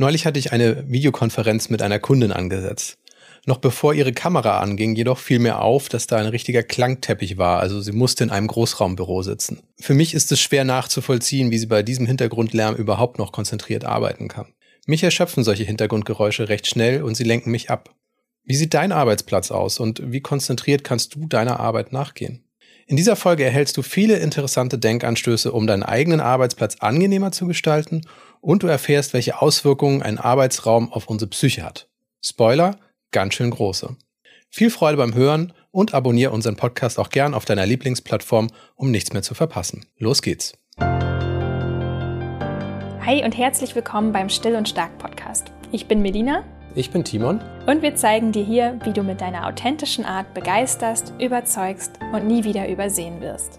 Neulich hatte ich eine Videokonferenz mit einer Kundin angesetzt. Noch bevor ihre Kamera anging, jedoch fiel mir auf, dass da ein richtiger Klangteppich war, also sie musste in einem Großraumbüro sitzen. Für mich ist es schwer nachzuvollziehen, wie sie bei diesem Hintergrundlärm überhaupt noch konzentriert arbeiten kann. Mich erschöpfen solche Hintergrundgeräusche recht schnell und sie lenken mich ab. Wie sieht dein Arbeitsplatz aus und wie konzentriert kannst du deiner Arbeit nachgehen? In dieser Folge erhältst du viele interessante Denkanstöße, um deinen eigenen Arbeitsplatz angenehmer zu gestalten und du erfährst, welche Auswirkungen ein Arbeitsraum auf unsere Psyche hat. Spoiler, ganz schön große. Viel Freude beim Hören und abonniere unseren Podcast auch gern auf deiner Lieblingsplattform, um nichts mehr zu verpassen. Los geht's. Hi und herzlich willkommen beim Still und Stark Podcast. Ich bin Melina. Ich bin Timon. Und wir zeigen dir hier, wie du mit deiner authentischen Art begeisterst, überzeugst und nie wieder übersehen wirst.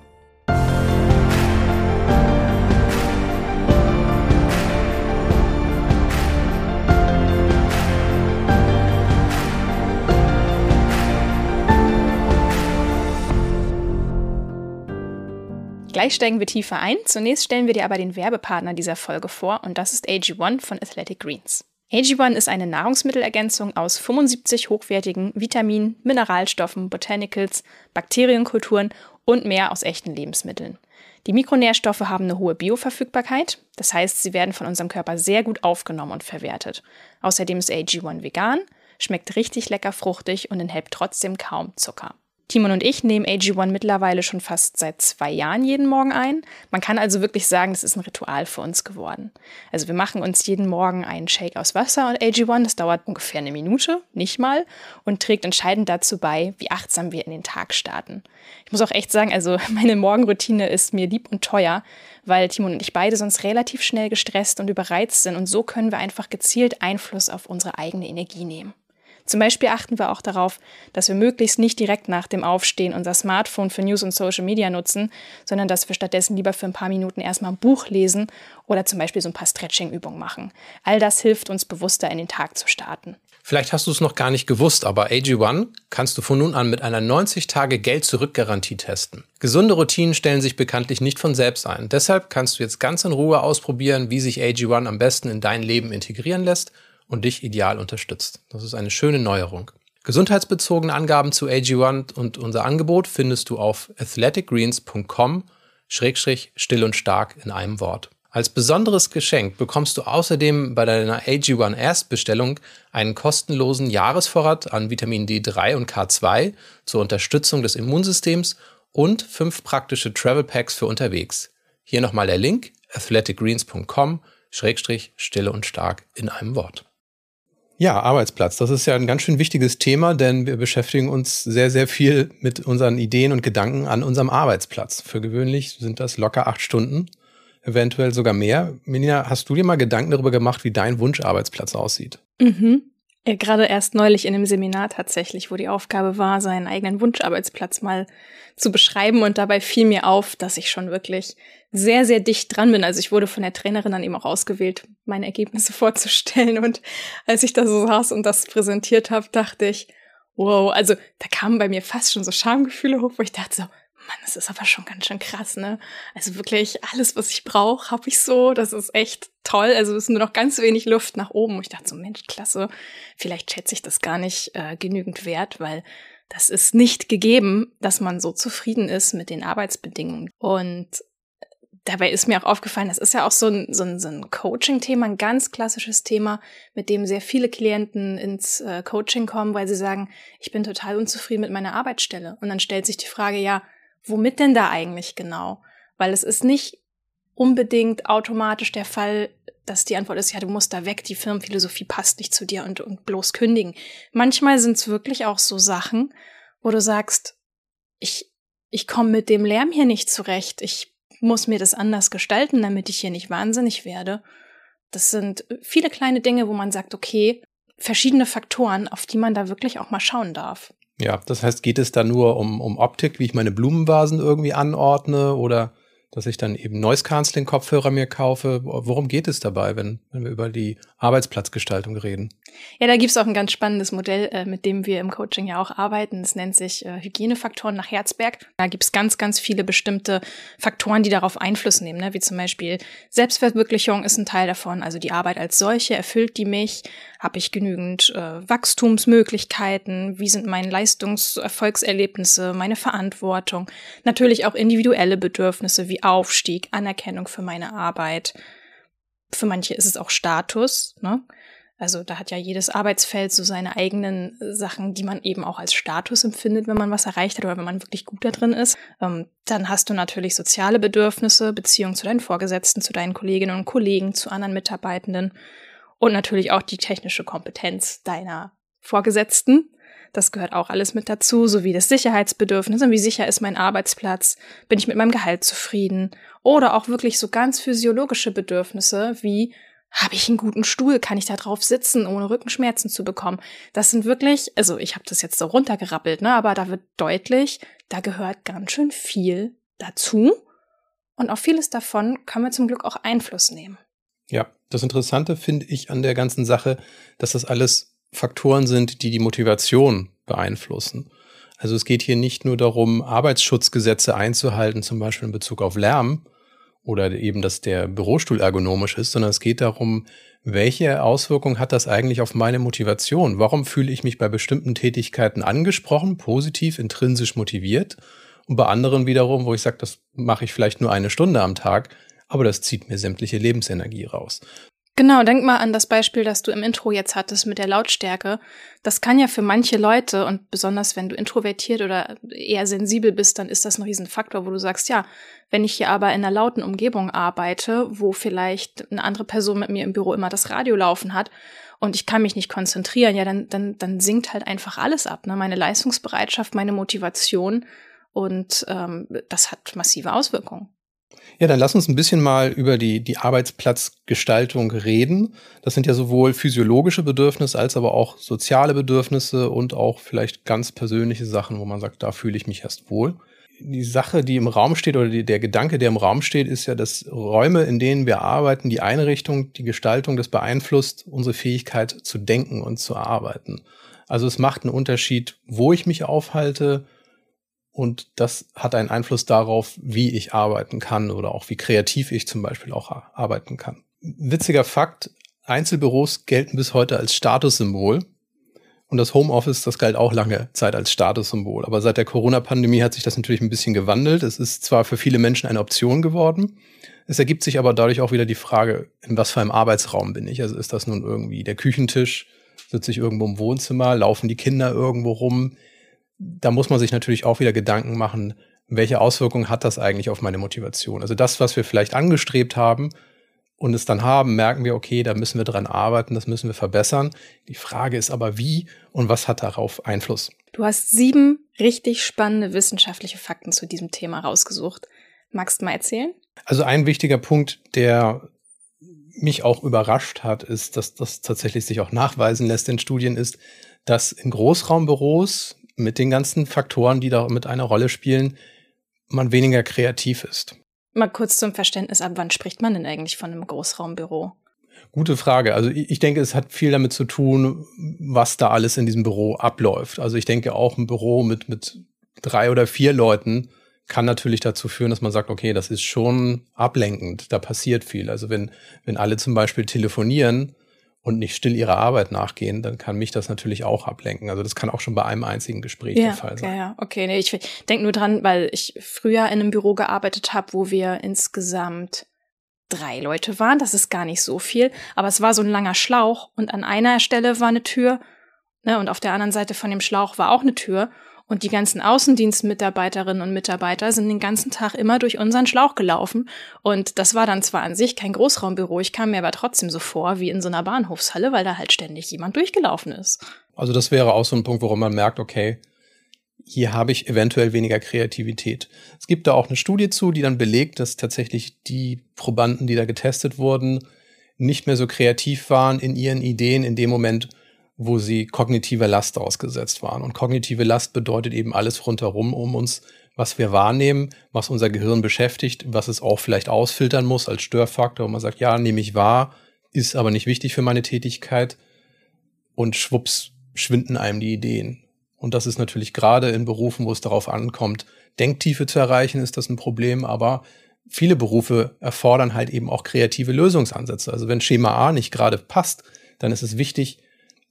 Gleich steigen wir tiefer ein. Zunächst stellen wir dir aber den Werbepartner dieser Folge vor und das ist AG1 von Athletic Greens. AG1 ist eine Nahrungsmittelergänzung aus 75 hochwertigen Vitaminen, Mineralstoffen, Botanicals, Bakterienkulturen und mehr aus echten Lebensmitteln. Die Mikronährstoffe haben eine hohe Bioverfügbarkeit, das heißt, sie werden von unserem Körper sehr gut aufgenommen und verwertet. Außerdem ist AG1 vegan, schmeckt richtig lecker fruchtig und enthält trotzdem kaum Zucker. Timon und ich nehmen AG1 mittlerweile schon fast seit zwei Jahren jeden Morgen ein. Man kann also wirklich sagen, das ist ein Ritual für uns geworden. Also wir machen uns jeden Morgen einen Shake aus Wasser und AG1. Das dauert ungefähr eine Minute, nicht mal, und trägt entscheidend dazu bei, wie achtsam wir in den Tag starten. Ich muss auch echt sagen, also meine Morgenroutine ist mir lieb und teuer, weil Timon und ich beide sonst relativ schnell gestresst und überreizt sind und so können wir einfach gezielt Einfluss auf unsere eigene Energie nehmen. Zum Beispiel achten wir auch darauf, dass wir möglichst nicht direkt nach dem Aufstehen unser Smartphone für News und Social Media nutzen, sondern dass wir stattdessen lieber für ein paar Minuten erstmal ein Buch lesen oder zum Beispiel so ein paar Stretching-Übungen machen. All das hilft uns bewusster in den Tag zu starten. Vielleicht hast du es noch gar nicht gewusst, aber AG1 kannst du von nun an mit einer 90-Tage-Geld-Zurück-Garantie testen. Gesunde Routinen stellen sich bekanntlich nicht von selbst ein. Deshalb kannst du jetzt ganz in Ruhe ausprobieren, wie sich AG1 am besten in dein Leben integrieren lässt und dich ideal unterstützt. Das ist eine schöne Neuerung. Gesundheitsbezogene Angaben zu AG1 und unser Angebot findest du auf athleticgreens.com schrägstrich still und stark in einem Wort. Als besonderes Geschenk bekommst du außerdem bei deiner AG1 Erstbestellung einen kostenlosen Jahresvorrat an Vitamin D3 und K2 zur Unterstützung des Immunsystems und fünf praktische Travel Packs für unterwegs. Hier nochmal der Link athleticgreens.com schrägstrich stille und stark in einem Wort. Ja, Arbeitsplatz. Das ist ja ein ganz schön wichtiges Thema, denn wir beschäftigen uns sehr, sehr viel mit unseren Ideen und Gedanken an unserem Arbeitsplatz. Für gewöhnlich sind das locker acht Stunden, eventuell sogar mehr. Melina, hast du dir mal Gedanken darüber gemacht, wie dein Wunscharbeitsplatz aussieht? Mhm. Ja, gerade erst neulich in einem Seminar tatsächlich, wo die Aufgabe war, seinen eigenen Wunscharbeitsplatz mal zu beschreiben. Und dabei fiel mir auf, dass ich schon wirklich sehr, sehr dicht dran bin. Also ich wurde von der Trainerin dann eben auch ausgewählt, meine Ergebnisse vorzustellen. Und als ich da so saß und das präsentiert habe, dachte ich, wow, also da kamen bei mir fast schon so Schamgefühle hoch, wo ich dachte so, Mann, das ist aber schon ganz schön krass, ne? Also wirklich alles, was ich brauche, habe ich so. Das ist echt toll. Also es ist nur noch ganz wenig Luft nach oben. Und ich dachte so, Mensch, klasse. Vielleicht schätze ich das gar nicht äh, genügend wert, weil das ist nicht gegeben, dass man so zufrieden ist mit den Arbeitsbedingungen. Und dabei ist mir auch aufgefallen, das ist ja auch so ein, so ein, so ein Coaching-Thema, ein ganz klassisches Thema, mit dem sehr viele Klienten ins äh, Coaching kommen, weil sie sagen, ich bin total unzufrieden mit meiner Arbeitsstelle. Und dann stellt sich die Frage, ja, womit denn da eigentlich genau? Weil es ist nicht unbedingt automatisch der Fall, dass die Antwort ist, ja, du musst da weg, die Firmenphilosophie passt nicht zu dir und, und bloß kündigen. Manchmal sind es wirklich auch so Sachen, wo du sagst, ich, ich komme mit dem Lärm hier nicht zurecht, ich muss mir das anders gestalten, damit ich hier nicht wahnsinnig werde. Das sind viele kleine Dinge, wo man sagt, okay, verschiedene Faktoren, auf die man da wirklich auch mal schauen darf. Ja, das heißt, geht es da nur um, um Optik, wie ich meine Blumenvasen irgendwie anordne oder dass ich dann eben Noise Canceling Kopfhörer mir kaufe. Worum geht es dabei, wenn, wenn wir über die Arbeitsplatzgestaltung reden? Ja, da gibt's auch ein ganz spannendes Modell, äh, mit dem wir im Coaching ja auch arbeiten. Es nennt sich äh, Hygienefaktoren nach Herzberg. Da gibt's ganz, ganz viele bestimmte Faktoren, die darauf Einfluss nehmen, ne? wie zum Beispiel Selbstverwirklichung ist ein Teil davon. Also die Arbeit als solche, erfüllt die mich? Habe ich genügend äh, Wachstumsmöglichkeiten? Wie sind meine Leistungserfolgserlebnisse, meine Verantwortung? Natürlich auch individuelle Bedürfnisse wie Aufstieg, Anerkennung für meine Arbeit. Für manche ist es auch Status. Ne? Also da hat ja jedes Arbeitsfeld so seine eigenen Sachen, die man eben auch als Status empfindet, wenn man was erreicht hat oder wenn man wirklich gut da drin ist. Ähm, dann hast du natürlich soziale Bedürfnisse, Beziehung zu deinen Vorgesetzten, zu deinen Kolleginnen und Kollegen, zu anderen Mitarbeitenden und natürlich auch die technische Kompetenz deiner Vorgesetzten. Das gehört auch alles mit dazu, sowie das Sicherheitsbedürfnis. Und wie sicher ist mein Arbeitsplatz? Bin ich mit meinem Gehalt zufrieden? Oder auch wirklich so ganz physiologische Bedürfnisse wie habe ich einen guten Stuhl? Kann ich da drauf sitzen, ohne Rückenschmerzen zu bekommen? Das sind wirklich, also ich habe das jetzt so runtergerappelt, ne, aber da wird deutlich, da gehört ganz schön viel dazu. Und auf vieles davon können wir zum Glück auch Einfluss nehmen. Ja, das Interessante finde ich an der ganzen Sache, dass das alles Faktoren sind, die die Motivation beeinflussen. Also es geht hier nicht nur darum, Arbeitsschutzgesetze einzuhalten, zum Beispiel in Bezug auf Lärm oder eben, dass der Bürostuhl ergonomisch ist, sondern es geht darum, welche Auswirkungen hat das eigentlich auf meine Motivation? Warum fühle ich mich bei bestimmten Tätigkeiten angesprochen, positiv, intrinsisch motiviert? Und bei anderen wiederum, wo ich sage, das mache ich vielleicht nur eine Stunde am Tag, aber das zieht mir sämtliche Lebensenergie raus. Genau, denk mal an das Beispiel, das du im Intro jetzt hattest mit der Lautstärke. Das kann ja für manche Leute und besonders wenn du introvertiert oder eher sensibel bist, dann ist das ein Riesenfaktor, wo du sagst, ja, wenn ich hier aber in einer lauten Umgebung arbeite, wo vielleicht eine andere Person mit mir im Büro immer das Radio laufen hat und ich kann mich nicht konzentrieren, ja, dann, dann, dann sinkt halt einfach alles ab, ne? Meine Leistungsbereitschaft, meine Motivation und ähm, das hat massive Auswirkungen. Ja, dann lass uns ein bisschen mal über die, die Arbeitsplatzgestaltung reden. Das sind ja sowohl physiologische Bedürfnisse als aber auch soziale Bedürfnisse und auch vielleicht ganz persönliche Sachen, wo man sagt, da fühle ich mich erst wohl. Die Sache, die im Raum steht oder die, der Gedanke, der im Raum steht, ist ja, dass Räume, in denen wir arbeiten, die Einrichtung, die Gestaltung, das beeinflusst unsere Fähigkeit zu denken und zu arbeiten. Also es macht einen Unterschied, wo ich mich aufhalte, und das hat einen Einfluss darauf, wie ich arbeiten kann oder auch wie kreativ ich zum Beispiel auch arbeiten kann. Witziger Fakt, Einzelbüros gelten bis heute als Statussymbol. Und das Homeoffice, das galt auch lange Zeit als Statussymbol. Aber seit der Corona-Pandemie hat sich das natürlich ein bisschen gewandelt. Es ist zwar für viele Menschen eine Option geworden. Es ergibt sich aber dadurch auch wieder die Frage, in was für einem Arbeitsraum bin ich? Also ist das nun irgendwie der Küchentisch? Sitze ich irgendwo im Wohnzimmer? Laufen die Kinder irgendwo rum? Da muss man sich natürlich auch wieder Gedanken machen, welche Auswirkungen hat das eigentlich auf meine Motivation? Also das, was wir vielleicht angestrebt haben und es dann haben, merken wir, okay, da müssen wir dran arbeiten, das müssen wir verbessern. Die Frage ist aber, wie und was hat darauf Einfluss? Du hast sieben richtig spannende wissenschaftliche Fakten zu diesem Thema rausgesucht. Magst du mal erzählen? Also ein wichtiger Punkt, der mich auch überrascht hat, ist, dass das tatsächlich sich auch nachweisen lässt in Studien, ist, dass in Großraumbüros mit den ganzen Faktoren, die da mit einer Rolle spielen, man weniger kreativ ist. Mal kurz zum Verständnis, ab wann spricht man denn eigentlich von einem Großraumbüro? Gute Frage. Also ich denke, es hat viel damit zu tun, was da alles in diesem Büro abläuft. Also ich denke auch ein Büro mit, mit drei oder vier Leuten kann natürlich dazu führen, dass man sagt, okay, das ist schon ablenkend, da passiert viel. Also wenn, wenn alle zum Beispiel telefonieren, und nicht still ihrer Arbeit nachgehen, dann kann mich das natürlich auch ablenken. Also das kann auch schon bei einem einzigen Gespräch ja, der Fall sein. Ja, ja, okay. Nee, ich denke nur dran, weil ich früher in einem Büro gearbeitet habe, wo wir insgesamt drei Leute waren. Das ist gar nicht so viel, aber es war so ein langer Schlauch und an einer Stelle war eine Tür ne, und auf der anderen Seite von dem Schlauch war auch eine Tür und die ganzen Außendienstmitarbeiterinnen und Mitarbeiter sind den ganzen Tag immer durch unseren Schlauch gelaufen. Und das war dann zwar an sich kein Großraumbüro, ich kam mir aber trotzdem so vor wie in so einer Bahnhofshalle, weil da halt ständig jemand durchgelaufen ist. Also das wäre auch so ein Punkt, worum man merkt, okay, hier habe ich eventuell weniger Kreativität. Es gibt da auch eine Studie zu, die dann belegt, dass tatsächlich die Probanden, die da getestet wurden, nicht mehr so kreativ waren in ihren Ideen in dem Moment, wo sie kognitiver Last ausgesetzt waren. Und kognitive Last bedeutet eben alles rundherum um uns was wir wahrnehmen, was unser Gehirn beschäftigt, was es auch vielleicht ausfiltern muss als Störfaktor. Und man sagt, ja, nehme ich wahr, ist aber nicht wichtig für meine Tätigkeit. Und schwupps schwinden einem die Ideen. Und das ist natürlich gerade in Berufen, wo es darauf ankommt, Denktiefe zu erreichen, ist das ein Problem. Aber viele Berufe erfordern halt eben auch kreative Lösungsansätze. Also wenn Schema A nicht gerade passt, dann ist es wichtig,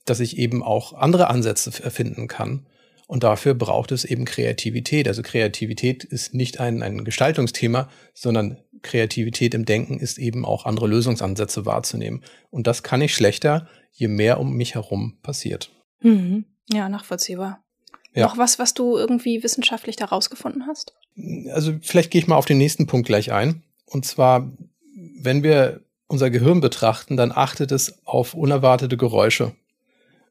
dass ich eben auch andere Ansätze erfinden kann. Und dafür braucht es eben Kreativität. Also Kreativität ist nicht ein, ein Gestaltungsthema, sondern Kreativität im Denken ist eben auch andere Lösungsansätze wahrzunehmen. Und das kann ich schlechter, je mehr um mich herum passiert. Mhm. Ja, nachvollziehbar. Ja. Noch was, was du irgendwie wissenschaftlich da rausgefunden hast? Also vielleicht gehe ich mal auf den nächsten Punkt gleich ein. Und zwar, wenn wir unser Gehirn betrachten, dann achtet es auf unerwartete Geräusche,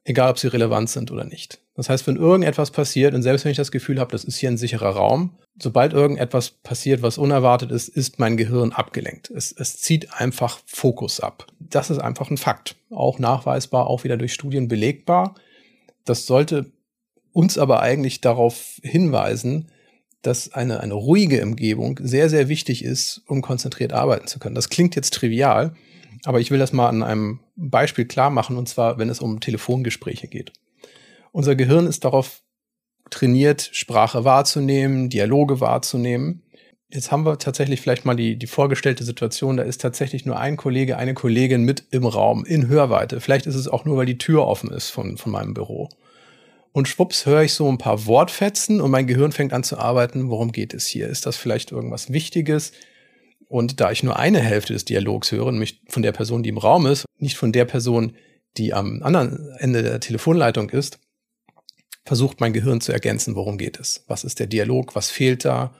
egal ob sie relevant sind oder nicht. Das heißt, wenn irgendetwas passiert, und selbst wenn ich das Gefühl habe, das ist hier ein sicherer Raum, sobald irgendetwas passiert, was unerwartet ist, ist mein Gehirn abgelenkt. Es, es zieht einfach Fokus ab. Das ist einfach ein Fakt. Auch nachweisbar, auch wieder durch Studien belegbar. Das sollte uns aber eigentlich darauf hinweisen, dass eine, eine ruhige Umgebung sehr, sehr wichtig ist, um konzentriert arbeiten zu können. Das klingt jetzt trivial, aber ich will das mal an einem Beispiel klar machen, und zwar, wenn es um Telefongespräche geht. Unser Gehirn ist darauf trainiert, Sprache wahrzunehmen, Dialoge wahrzunehmen. Jetzt haben wir tatsächlich vielleicht mal die, die vorgestellte Situation, da ist tatsächlich nur ein Kollege, eine Kollegin mit im Raum, in Hörweite. Vielleicht ist es auch nur, weil die Tür offen ist von, von meinem Büro und schwupps höre ich so ein paar Wortfetzen und mein Gehirn fängt an zu arbeiten. Worum geht es hier? Ist das vielleicht irgendwas Wichtiges? Und da ich nur eine Hälfte des Dialogs höre, nämlich von der Person, die im Raum ist, nicht von der Person, die am anderen Ende der Telefonleitung ist, versucht mein Gehirn zu ergänzen, worum geht es? Was ist der Dialog? Was fehlt da?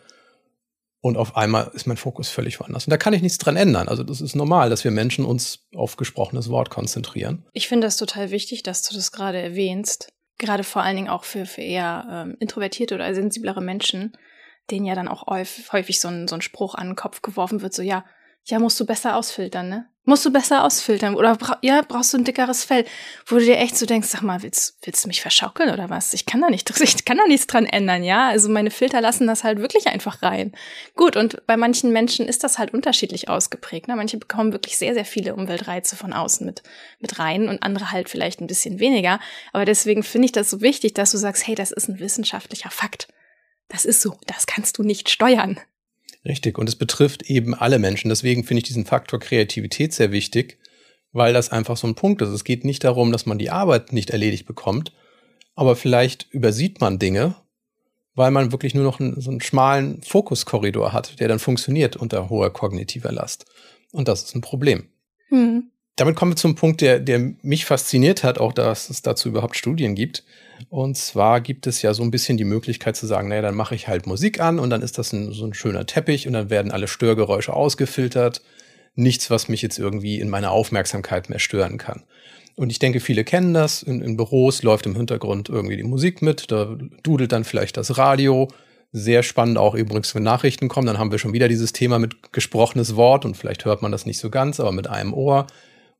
Und auf einmal ist mein Fokus völlig woanders. Und da kann ich nichts dran ändern. Also das ist normal, dass wir Menschen uns auf gesprochenes Wort konzentrieren. Ich finde das total wichtig, dass du das gerade erwähnst gerade vor allen Dingen auch für, für eher ähm, introvertierte oder sensiblere Menschen, denen ja dann auch häufig so ein, so ein Spruch an den Kopf geworfen wird, so ja, ja, musst du besser ausfiltern, ne? Musst du besser ausfiltern oder bra ja, brauchst du ein dickeres Fell, wo du dir echt so denkst, sag mal, willst, willst du mich verschaukeln oder was? Ich kann da nicht, ich kann da nichts dran ändern, ja? Also meine Filter lassen das halt wirklich einfach rein. Gut, und bei manchen Menschen ist das halt unterschiedlich ausgeprägt, ne? Manche bekommen wirklich sehr, sehr viele Umweltreize von außen mit, mit rein und andere halt vielleicht ein bisschen weniger. Aber deswegen finde ich das so wichtig, dass du sagst, hey, das ist ein wissenschaftlicher Fakt. Das ist so, das kannst du nicht steuern. Richtig. Und es betrifft eben alle Menschen. Deswegen finde ich diesen Faktor Kreativität sehr wichtig, weil das einfach so ein Punkt ist. Es geht nicht darum, dass man die Arbeit nicht erledigt bekommt, aber vielleicht übersieht man Dinge, weil man wirklich nur noch einen, so einen schmalen Fokuskorridor hat, der dann funktioniert unter hoher kognitiver Last. Und das ist ein Problem. Mhm damit kommen wir zum Punkt, der, der mich fasziniert hat, auch dass es dazu überhaupt Studien gibt. Und zwar gibt es ja so ein bisschen die Möglichkeit zu sagen, naja, dann mache ich halt Musik an und dann ist das ein, so ein schöner Teppich und dann werden alle Störgeräusche ausgefiltert. Nichts, was mich jetzt irgendwie in meiner Aufmerksamkeit mehr stören kann. Und ich denke, viele kennen das. In, in Büros läuft im Hintergrund irgendwie die Musik mit, da dudelt dann vielleicht das Radio. Sehr spannend auch übrigens, wenn Nachrichten kommen, dann haben wir schon wieder dieses Thema mit gesprochenes Wort und vielleicht hört man das nicht so ganz, aber mit einem Ohr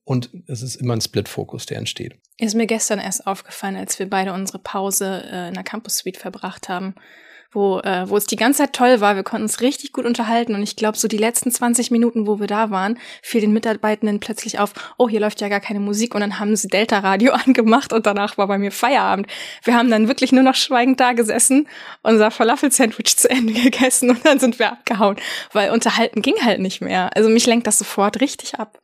und es ist immer ein Split-Fokus, der entsteht. Ist mir gestern erst aufgefallen, als wir beide unsere Pause äh, in der Campus Suite verbracht haben, wo, äh, wo es die ganze Zeit toll war. Wir konnten uns richtig gut unterhalten und ich glaube, so die letzten 20 Minuten, wo wir da waren, fiel den Mitarbeitenden plötzlich auf, oh, hier läuft ja gar keine Musik und dann haben sie Delta-Radio angemacht und danach war bei mir Feierabend. Wir haben dann wirklich nur noch schweigend da gesessen, unser Falafel-Sandwich zu Ende gegessen und dann sind wir abgehauen, weil unterhalten ging halt nicht mehr. Also mich lenkt das sofort richtig ab.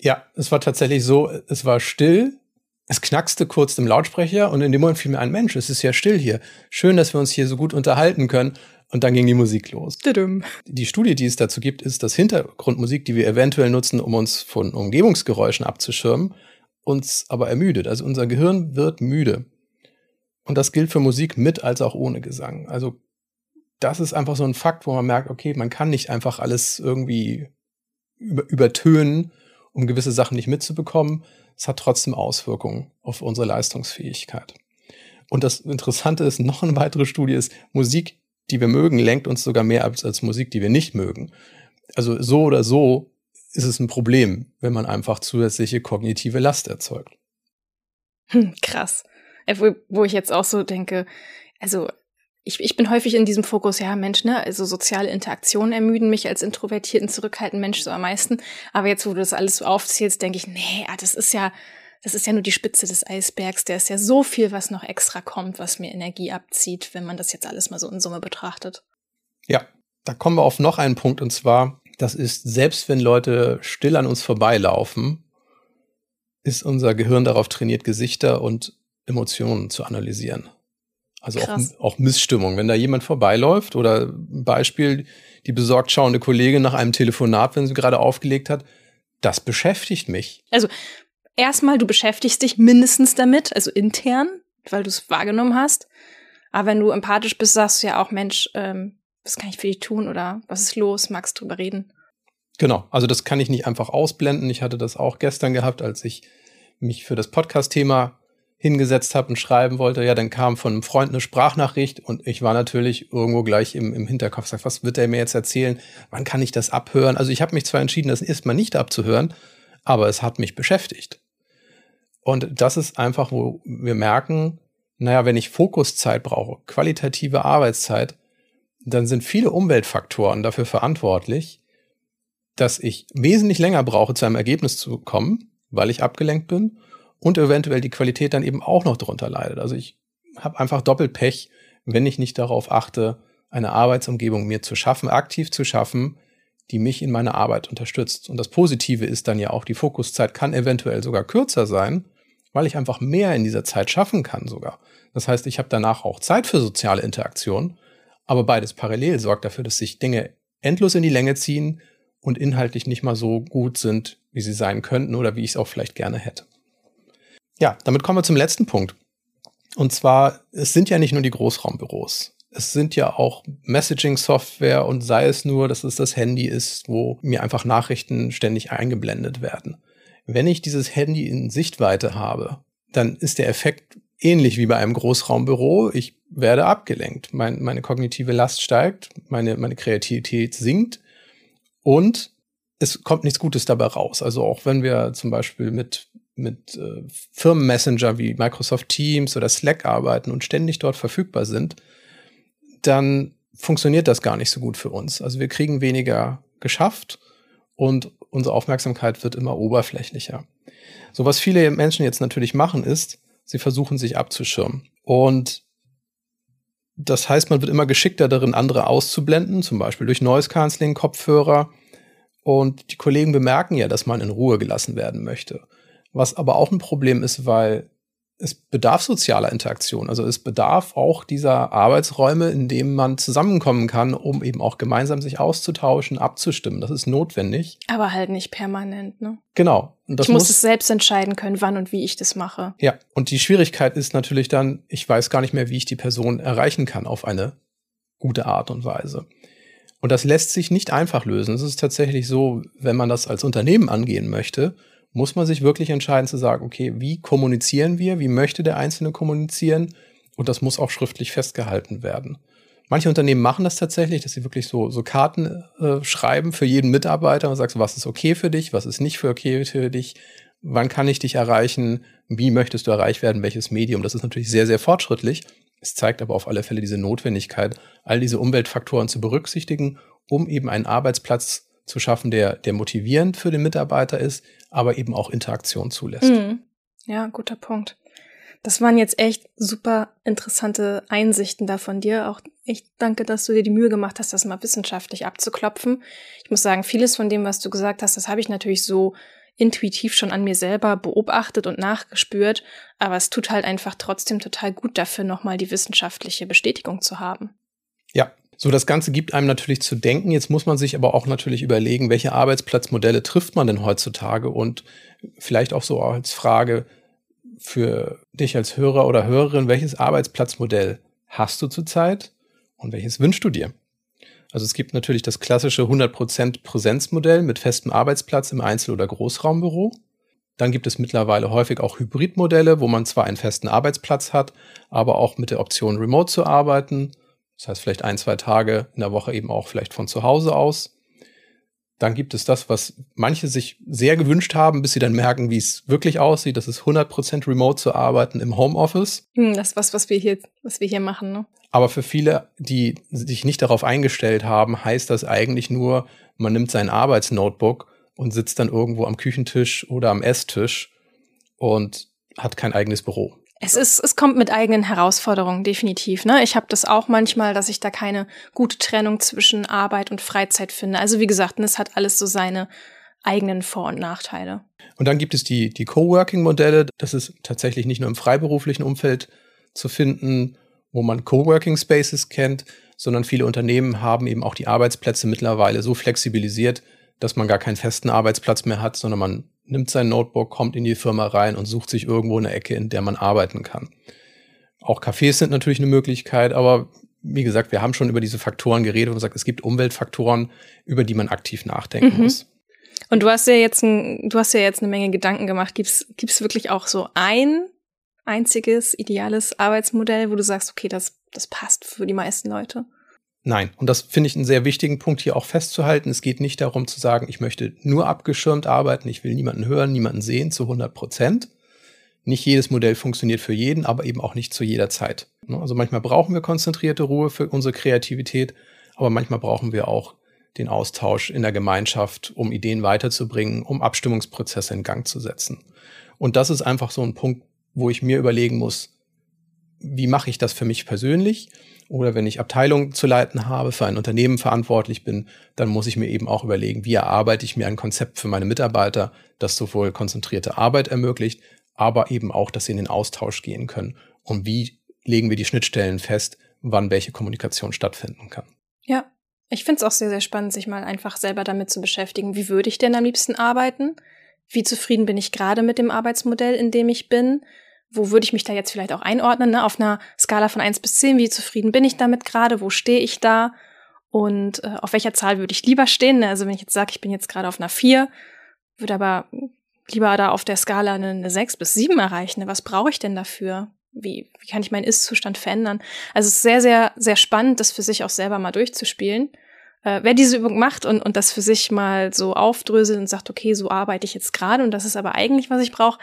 Ja, es war tatsächlich so, es war still, es knackste kurz im Lautsprecher und in dem Moment fiel mir ein Mensch, es ist ja still hier. Schön, dass wir uns hier so gut unterhalten können. Und dann ging die Musik los. Tudum. Die Studie, die es dazu gibt, ist, dass Hintergrundmusik, die wir eventuell nutzen, um uns von Umgebungsgeräuschen abzuschirmen, uns aber ermüdet. Also unser Gehirn wird müde. Und das gilt für Musik mit als auch ohne Gesang. Also das ist einfach so ein Fakt, wo man merkt, okay, man kann nicht einfach alles irgendwie übertönen um gewisse Sachen nicht mitzubekommen. Es hat trotzdem Auswirkungen auf unsere Leistungsfähigkeit. Und das Interessante ist, noch eine weitere Studie ist, Musik, die wir mögen, lenkt uns sogar mehr ab als Musik, die wir nicht mögen. Also so oder so ist es ein Problem, wenn man einfach zusätzliche kognitive Last erzeugt. Hm, krass. Wo, wo ich jetzt auch so denke, also ich, ich bin häufig in diesem Fokus, ja, Mensch, ne, also soziale Interaktionen ermüden mich als introvertierten, zurückhaltenden Mensch so am meisten. Aber jetzt, wo du das alles so aufzählst, denke ich, nee, ah, das ist ja, das ist ja nur die Spitze des Eisbergs. Da ist ja so viel, was noch extra kommt, was mir Energie abzieht, wenn man das jetzt alles mal so in Summe betrachtet. Ja, da kommen wir auf noch einen Punkt und zwar, das ist, selbst wenn Leute still an uns vorbeilaufen, ist unser Gehirn darauf trainiert, Gesichter und Emotionen zu analysieren. Also auch, auch Missstimmung. Wenn da jemand vorbeiläuft oder ein Beispiel, die besorgt schauende Kollegin nach einem Telefonat, wenn sie gerade aufgelegt hat, das beschäftigt mich. Also erstmal, du beschäftigst dich mindestens damit, also intern, weil du es wahrgenommen hast. Aber wenn du empathisch bist, sagst du ja auch, Mensch, ähm, was kann ich für dich tun oder was ist los? Magst du drüber reden? Genau, also das kann ich nicht einfach ausblenden. Ich hatte das auch gestern gehabt, als ich mich für das Podcast-Thema hingesetzt habe und schreiben wollte, ja, dann kam von einem Freund eine Sprachnachricht und ich war natürlich irgendwo gleich im, im Hinterkopf, sag, was wird er mir jetzt erzählen? Wann kann ich das abhören? Also ich habe mich zwar entschieden, das erstmal nicht abzuhören, aber es hat mich beschäftigt. Und das ist einfach, wo wir merken, naja, wenn ich Fokuszeit brauche, qualitative Arbeitszeit, dann sind viele Umweltfaktoren dafür verantwortlich, dass ich wesentlich länger brauche, zu einem Ergebnis zu kommen, weil ich abgelenkt bin und eventuell die Qualität dann eben auch noch darunter leidet. Also ich habe einfach doppelt Pech, wenn ich nicht darauf achte, eine Arbeitsumgebung mir zu schaffen, aktiv zu schaffen, die mich in meiner Arbeit unterstützt. Und das Positive ist dann ja auch, die Fokuszeit kann eventuell sogar kürzer sein, weil ich einfach mehr in dieser Zeit schaffen kann sogar. Das heißt, ich habe danach auch Zeit für soziale Interaktion, aber beides parallel sorgt dafür, dass sich Dinge endlos in die Länge ziehen und inhaltlich nicht mal so gut sind, wie sie sein könnten oder wie ich es auch vielleicht gerne hätte. Ja, damit kommen wir zum letzten Punkt. Und zwar, es sind ja nicht nur die Großraumbüros. Es sind ja auch Messaging-Software und sei es nur, dass es das Handy ist, wo mir einfach Nachrichten ständig eingeblendet werden. Wenn ich dieses Handy in Sichtweite habe, dann ist der Effekt ähnlich wie bei einem Großraumbüro. Ich werde abgelenkt. Mein, meine kognitive Last steigt, meine, meine Kreativität sinkt und es kommt nichts Gutes dabei raus. Also auch wenn wir zum Beispiel mit mit äh, Firmenmessenger wie Microsoft Teams oder Slack arbeiten und ständig dort verfügbar sind, dann funktioniert das gar nicht so gut für uns. Also wir kriegen weniger geschafft und unsere Aufmerksamkeit wird immer oberflächlicher. So was viele Menschen jetzt natürlich machen ist, sie versuchen sich abzuschirmen. Und das heißt, man wird immer geschickter darin, andere auszublenden, zum Beispiel durch Noise Cancelling, Kopfhörer. Und die Kollegen bemerken ja, dass man in Ruhe gelassen werden möchte was aber auch ein Problem ist, weil es bedarf sozialer Interaktion. Also es bedarf auch dieser Arbeitsräume, in denen man zusammenkommen kann, um eben auch gemeinsam sich auszutauschen, abzustimmen. Das ist notwendig. Aber halt nicht permanent, ne? Genau. ich muss, muss es selbst entscheiden können, wann und wie ich das mache. Ja. Und die Schwierigkeit ist natürlich dann, ich weiß gar nicht mehr, wie ich die Person erreichen kann auf eine gute Art und Weise. Und das lässt sich nicht einfach lösen. Es ist tatsächlich so, wenn man das als Unternehmen angehen möchte, muss man sich wirklich entscheiden zu sagen, okay, wie kommunizieren wir, wie möchte der Einzelne kommunizieren und das muss auch schriftlich festgehalten werden. Manche Unternehmen machen das tatsächlich, dass sie wirklich so, so Karten äh, schreiben für jeden Mitarbeiter und sagst, was ist okay für dich, was ist nicht für okay für dich, wann kann ich dich erreichen, wie möchtest du erreicht werden, welches Medium. Das ist natürlich sehr, sehr fortschrittlich. Es zeigt aber auf alle Fälle diese Notwendigkeit, all diese Umweltfaktoren zu berücksichtigen, um eben einen Arbeitsplatz zu schaffen, der, der motivierend für den Mitarbeiter ist, aber eben auch Interaktion zulässt. Mhm. Ja, guter Punkt. Das waren jetzt echt super interessante Einsichten da von dir. Auch ich danke, dass du dir die Mühe gemacht hast, das mal wissenschaftlich abzuklopfen. Ich muss sagen, vieles von dem, was du gesagt hast, das habe ich natürlich so intuitiv schon an mir selber beobachtet und nachgespürt, aber es tut halt einfach trotzdem total gut dafür, nochmal die wissenschaftliche Bestätigung zu haben. Ja, so, das Ganze gibt einem natürlich zu denken. Jetzt muss man sich aber auch natürlich überlegen, welche Arbeitsplatzmodelle trifft man denn heutzutage und vielleicht auch so als Frage für dich als Hörer oder Hörerin, welches Arbeitsplatzmodell hast du zurzeit und welches wünschst du dir? Also es gibt natürlich das klassische 100% Präsenzmodell mit festem Arbeitsplatz im Einzel- oder Großraumbüro. Dann gibt es mittlerweile häufig auch Hybridmodelle, wo man zwar einen festen Arbeitsplatz hat, aber auch mit der Option Remote zu arbeiten das heißt, vielleicht ein, zwei Tage in der Woche eben auch vielleicht von zu Hause aus. Dann gibt es das, was manche sich sehr gewünscht haben, bis sie dann merken, wie es wirklich aussieht. Das ist 100% remote zu arbeiten im Homeoffice. Hm, das ist was, was wir hier, was wir hier machen. Ne? Aber für viele, die sich nicht darauf eingestellt haben, heißt das eigentlich nur, man nimmt sein Arbeitsnotebook und sitzt dann irgendwo am Küchentisch oder am Esstisch und hat kein eigenes Büro. Es ist, es kommt mit eigenen Herausforderungen, definitiv. Ne? Ich habe das auch manchmal, dass ich da keine gute Trennung zwischen Arbeit und Freizeit finde. Also wie gesagt, es hat alles so seine eigenen Vor- und Nachteile. Und dann gibt es die, die Coworking-Modelle. Das ist tatsächlich nicht nur im freiberuflichen Umfeld zu finden, wo man Coworking Spaces kennt, sondern viele Unternehmen haben eben auch die Arbeitsplätze mittlerweile so flexibilisiert, dass man gar keinen festen Arbeitsplatz mehr hat, sondern man nimmt sein Notebook, kommt in die Firma rein und sucht sich irgendwo eine Ecke, in der man arbeiten kann. Auch Cafés sind natürlich eine Möglichkeit, aber wie gesagt, wir haben schon über diese Faktoren geredet und gesagt, es gibt Umweltfaktoren, über die man aktiv nachdenken mhm. muss. Und du hast ja jetzt ein, du hast ja jetzt eine Menge Gedanken gemacht. Gibt es wirklich auch so ein einziges ideales Arbeitsmodell, wo du sagst, okay, das das passt für die meisten Leute? Nein, und das finde ich einen sehr wichtigen Punkt hier auch festzuhalten. Es geht nicht darum zu sagen, ich möchte nur abgeschirmt arbeiten, ich will niemanden hören, niemanden sehen zu 100 Prozent. Nicht jedes Modell funktioniert für jeden, aber eben auch nicht zu jeder Zeit. Ne? Also manchmal brauchen wir konzentrierte Ruhe für unsere Kreativität, aber manchmal brauchen wir auch den Austausch in der Gemeinschaft, um Ideen weiterzubringen, um Abstimmungsprozesse in Gang zu setzen. Und das ist einfach so ein Punkt, wo ich mir überlegen muss, wie mache ich das für mich persönlich? Oder wenn ich Abteilungen zu leiten habe, für ein Unternehmen verantwortlich bin, dann muss ich mir eben auch überlegen, wie erarbeite ich mir ein Konzept für meine Mitarbeiter, das sowohl konzentrierte Arbeit ermöglicht, aber eben auch, dass sie in den Austausch gehen können. Und wie legen wir die Schnittstellen fest, wann welche Kommunikation stattfinden kann. Ja, ich finde es auch sehr, sehr spannend, sich mal einfach selber damit zu beschäftigen. Wie würde ich denn am liebsten arbeiten? Wie zufrieden bin ich gerade mit dem Arbeitsmodell, in dem ich bin? Wo würde ich mich da jetzt vielleicht auch einordnen, ne? auf einer Skala von eins bis zehn, wie zufrieden bin ich damit gerade, wo stehe ich da und äh, auf welcher Zahl würde ich lieber stehen. Ne? Also wenn ich jetzt sage, ich bin jetzt gerade auf einer vier, würde aber lieber da auf der Skala eine, eine 6 bis sieben erreichen. Ne? Was brauche ich denn dafür? Wie, wie kann ich meinen Ist-Zustand verändern? Also es ist sehr, sehr, sehr spannend, das für sich auch selber mal durchzuspielen. Äh, wer diese Übung macht und, und das für sich mal so aufdröselt und sagt, okay, so arbeite ich jetzt gerade und das ist aber eigentlich, was ich brauche,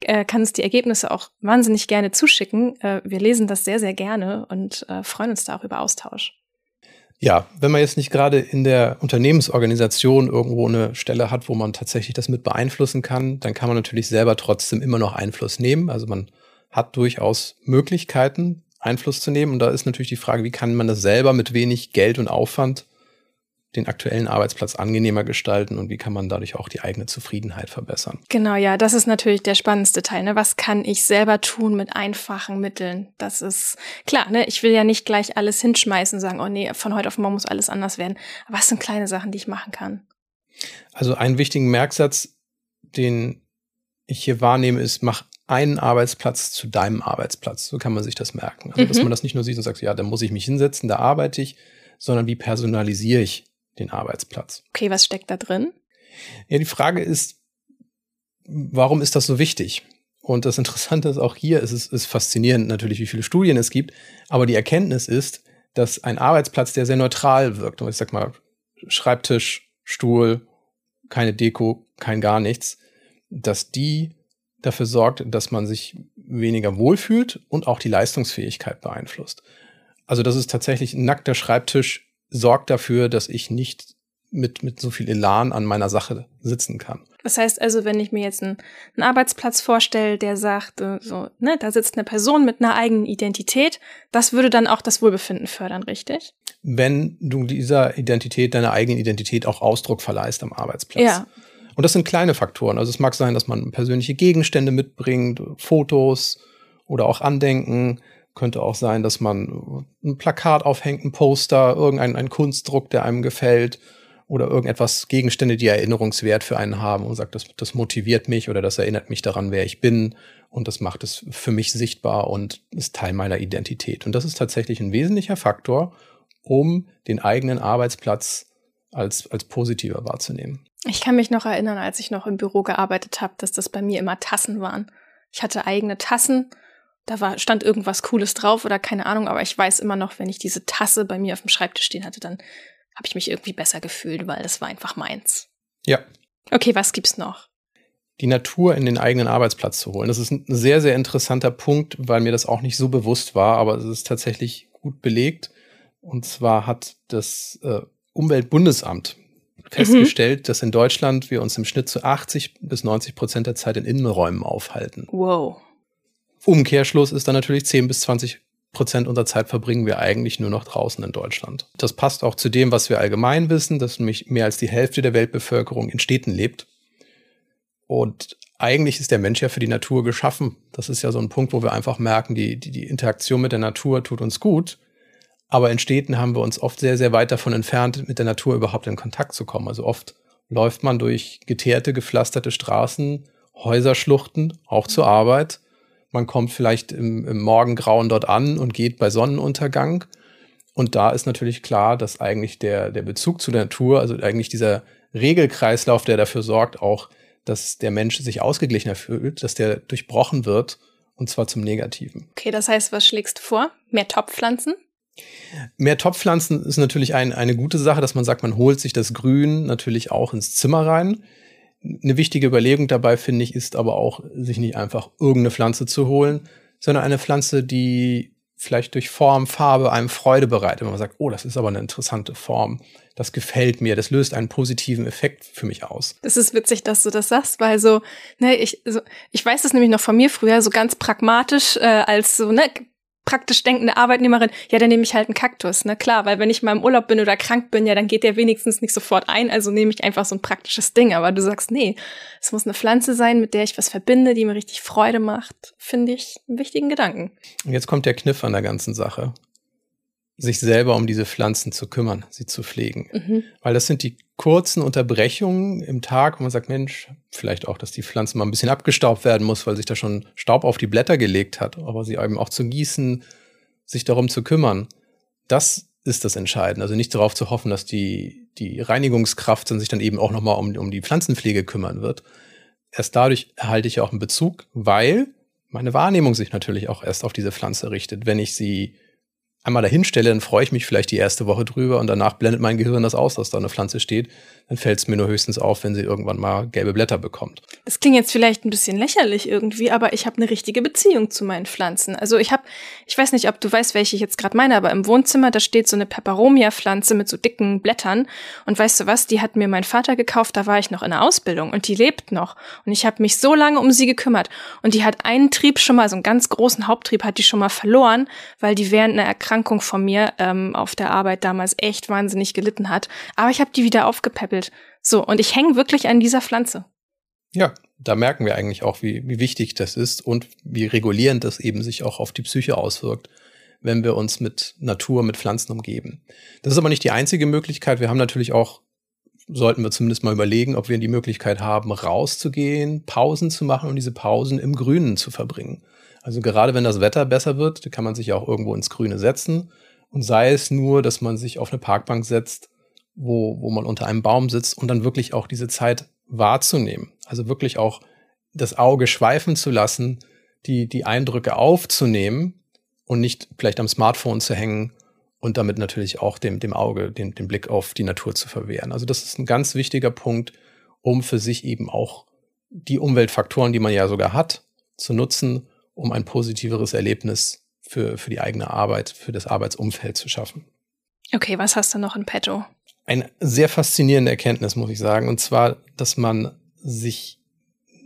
äh, kann uns die Ergebnisse auch wahnsinnig gerne zuschicken. Äh, wir lesen das sehr, sehr gerne und äh, freuen uns da auch über Austausch. Ja, wenn man jetzt nicht gerade in der Unternehmensorganisation irgendwo eine Stelle hat, wo man tatsächlich das mit beeinflussen kann, dann kann man natürlich selber trotzdem immer noch Einfluss nehmen. Also man hat durchaus Möglichkeiten, Einfluss zu nehmen. Und da ist natürlich die Frage, wie kann man das selber mit wenig Geld und Aufwand den aktuellen Arbeitsplatz angenehmer gestalten und wie kann man dadurch auch die eigene Zufriedenheit verbessern. Genau, ja, das ist natürlich der spannendste Teil. Ne? Was kann ich selber tun mit einfachen Mitteln? Das ist klar, ne? Ich will ja nicht gleich alles hinschmeißen und sagen, oh nee, von heute auf morgen muss alles anders werden. Aber was sind kleine Sachen, die ich machen kann? Also einen wichtigen Merksatz, den ich hier wahrnehme, ist, mach einen Arbeitsplatz zu deinem Arbeitsplatz. So kann man sich das merken. Also, mhm. dass man das nicht nur sieht und sagt, ja, da muss ich mich hinsetzen, da arbeite ich, sondern wie personalisiere ich den Arbeitsplatz. Okay, was steckt da drin? Ja, die Frage ist, warum ist das so wichtig? Und das Interessante ist auch hier, es ist, ist faszinierend natürlich, wie viele Studien es gibt, aber die Erkenntnis ist, dass ein Arbeitsplatz, der sehr neutral wirkt, und ich sag mal, Schreibtisch, Stuhl, keine Deko, kein gar nichts, dass die dafür sorgt, dass man sich weniger wohlfühlt und auch die Leistungsfähigkeit beeinflusst. Also das ist tatsächlich ein nackter Schreibtisch sorgt dafür, dass ich nicht mit, mit so viel Elan an meiner Sache sitzen kann. Das heißt also, wenn ich mir jetzt einen, einen Arbeitsplatz vorstelle, der sagt, äh, so, ne, da sitzt eine Person mit einer eigenen Identität, das würde dann auch das Wohlbefinden fördern, richtig? Wenn du dieser Identität, deiner eigenen Identität auch Ausdruck verleihst am Arbeitsplatz. Ja. Und das sind kleine Faktoren. Also es mag sein, dass man persönliche Gegenstände mitbringt, Fotos oder auch Andenken. Könnte auch sein, dass man ein Plakat aufhängt, ein Poster, irgendein ein Kunstdruck, der einem gefällt oder irgendetwas, Gegenstände, die Erinnerungswert für einen haben und sagt, das, das motiviert mich oder das erinnert mich daran, wer ich bin und das macht es für mich sichtbar und ist Teil meiner Identität. Und das ist tatsächlich ein wesentlicher Faktor, um den eigenen Arbeitsplatz als, als positiver wahrzunehmen. Ich kann mich noch erinnern, als ich noch im Büro gearbeitet habe, dass das bei mir immer Tassen waren. Ich hatte eigene Tassen da war, stand irgendwas Cooles drauf oder keine Ahnung, aber ich weiß immer noch, wenn ich diese Tasse bei mir auf dem Schreibtisch stehen hatte, dann habe ich mich irgendwie besser gefühlt, weil das war einfach meins. Ja. Okay, was gibt's noch? Die Natur in den eigenen Arbeitsplatz zu holen. Das ist ein sehr, sehr interessanter Punkt, weil mir das auch nicht so bewusst war, aber es ist tatsächlich gut belegt. Und zwar hat das äh, Umweltbundesamt festgestellt, mhm. dass in Deutschland wir uns im Schnitt zu 80 bis 90 Prozent der Zeit in Innenräumen aufhalten. Wow. Umkehrschluss ist dann natürlich 10 bis 20 Prozent unserer Zeit verbringen wir eigentlich nur noch draußen in Deutschland. Das passt auch zu dem, was wir allgemein wissen, dass nämlich mehr als die Hälfte der Weltbevölkerung in Städten lebt. Und eigentlich ist der Mensch ja für die Natur geschaffen. Das ist ja so ein Punkt, wo wir einfach merken, die, die, die Interaktion mit der Natur tut uns gut. Aber in Städten haben wir uns oft sehr, sehr weit davon entfernt, mit der Natur überhaupt in Kontakt zu kommen. Also oft läuft man durch geteerte, gepflasterte Straßen, Häuserschluchten, auch zur Arbeit man kommt vielleicht im, im Morgengrauen dort an und geht bei Sonnenuntergang. Und da ist natürlich klar, dass eigentlich der, der Bezug zu der Natur, also eigentlich dieser Regelkreislauf, der dafür sorgt, auch, dass der Mensch sich ausgeglichener fühlt, dass der durchbrochen wird und zwar zum Negativen. Okay, das heißt, was schlägst du vor? Mehr Topfpflanzen? Mehr Topfpflanzen ist natürlich ein, eine gute Sache, dass man sagt, man holt sich das Grün natürlich auch ins Zimmer rein. Eine wichtige Überlegung dabei, finde ich, ist aber auch, sich nicht einfach irgendeine Pflanze zu holen, sondern eine Pflanze, die vielleicht durch Form, Farbe einem Freude bereitet. Wenn man sagt, oh, das ist aber eine interessante Form. Das gefällt mir. Das löst einen positiven Effekt für mich aus. Das ist witzig, dass du das sagst, weil so, ne, ich, so, ich weiß das nämlich noch von mir früher, so ganz pragmatisch, äh, als so, ne, praktisch denkende Arbeitnehmerin, ja, dann nehme ich halt einen Kaktus, ne, klar, weil wenn ich mal im Urlaub bin oder krank bin, ja, dann geht der wenigstens nicht sofort ein, also nehme ich einfach so ein praktisches Ding, aber du sagst, nee, es muss eine Pflanze sein, mit der ich was verbinde, die mir richtig Freude macht, finde ich einen wichtigen Gedanken. Und jetzt kommt der Kniff an der ganzen Sache sich selber um diese Pflanzen zu kümmern, sie zu pflegen. Mhm. Weil das sind die kurzen Unterbrechungen im Tag, wo man sagt, Mensch, vielleicht auch, dass die Pflanze mal ein bisschen abgestaubt werden muss, weil sich da schon Staub auf die Blätter gelegt hat, aber sie eben auch zu gießen, sich darum zu kümmern. Das ist das Entscheidende. Also nicht darauf zu hoffen, dass die, die Reinigungskraft dann sich dann eben auch nochmal um, um die Pflanzenpflege kümmern wird. Erst dadurch erhalte ich auch einen Bezug, weil meine Wahrnehmung sich natürlich auch erst auf diese Pflanze richtet. Wenn ich sie einmal dahin stelle, dann freue ich mich vielleicht die erste Woche drüber und danach blendet mein Gehirn das aus, dass da eine Pflanze steht. Dann fällt es mir nur höchstens auf, wenn sie irgendwann mal gelbe Blätter bekommt. Das klingt jetzt vielleicht ein bisschen lächerlich irgendwie, aber ich habe eine richtige Beziehung zu meinen Pflanzen. Also ich habe, ich weiß nicht, ob du weißt, welche ich jetzt gerade meine, aber im Wohnzimmer, da steht so eine Peperomia-Pflanze mit so dicken Blättern. Und weißt du was, die hat mir mein Vater gekauft, da war ich noch in der Ausbildung und die lebt noch. Und ich habe mich so lange um sie gekümmert. Und die hat einen Trieb schon mal, so einen ganz großen Haupttrieb hat die schon mal verloren, weil die während einer Erkrankung von mir ähm, auf der Arbeit damals echt wahnsinnig gelitten hat. Aber ich habe die wieder aufgepäppelt. So, und ich hänge wirklich an dieser Pflanze. Ja, da merken wir eigentlich auch, wie, wie wichtig das ist und wie regulierend das eben sich auch auf die Psyche auswirkt, wenn wir uns mit Natur, mit Pflanzen umgeben. Das ist aber nicht die einzige Möglichkeit. Wir haben natürlich auch, sollten wir zumindest mal überlegen, ob wir die Möglichkeit haben, rauszugehen, Pausen zu machen und diese Pausen im Grünen zu verbringen. Also gerade wenn das Wetter besser wird, kann man sich ja auch irgendwo ins Grüne setzen. Und sei es nur, dass man sich auf eine Parkbank setzt, wo, wo man unter einem Baum sitzt und dann wirklich auch diese Zeit wahrzunehmen. Also wirklich auch das Auge schweifen zu lassen, die, die Eindrücke aufzunehmen und nicht vielleicht am Smartphone zu hängen und damit natürlich auch dem, dem Auge den, den Blick auf die Natur zu verwehren. Also das ist ein ganz wichtiger Punkt, um für sich eben auch die Umweltfaktoren, die man ja sogar hat, zu nutzen um ein positiveres Erlebnis für, für die eigene Arbeit, für das Arbeitsumfeld zu schaffen. Okay, was hast du noch in petto? Eine sehr faszinierende Erkenntnis, muss ich sagen, und zwar, dass man sich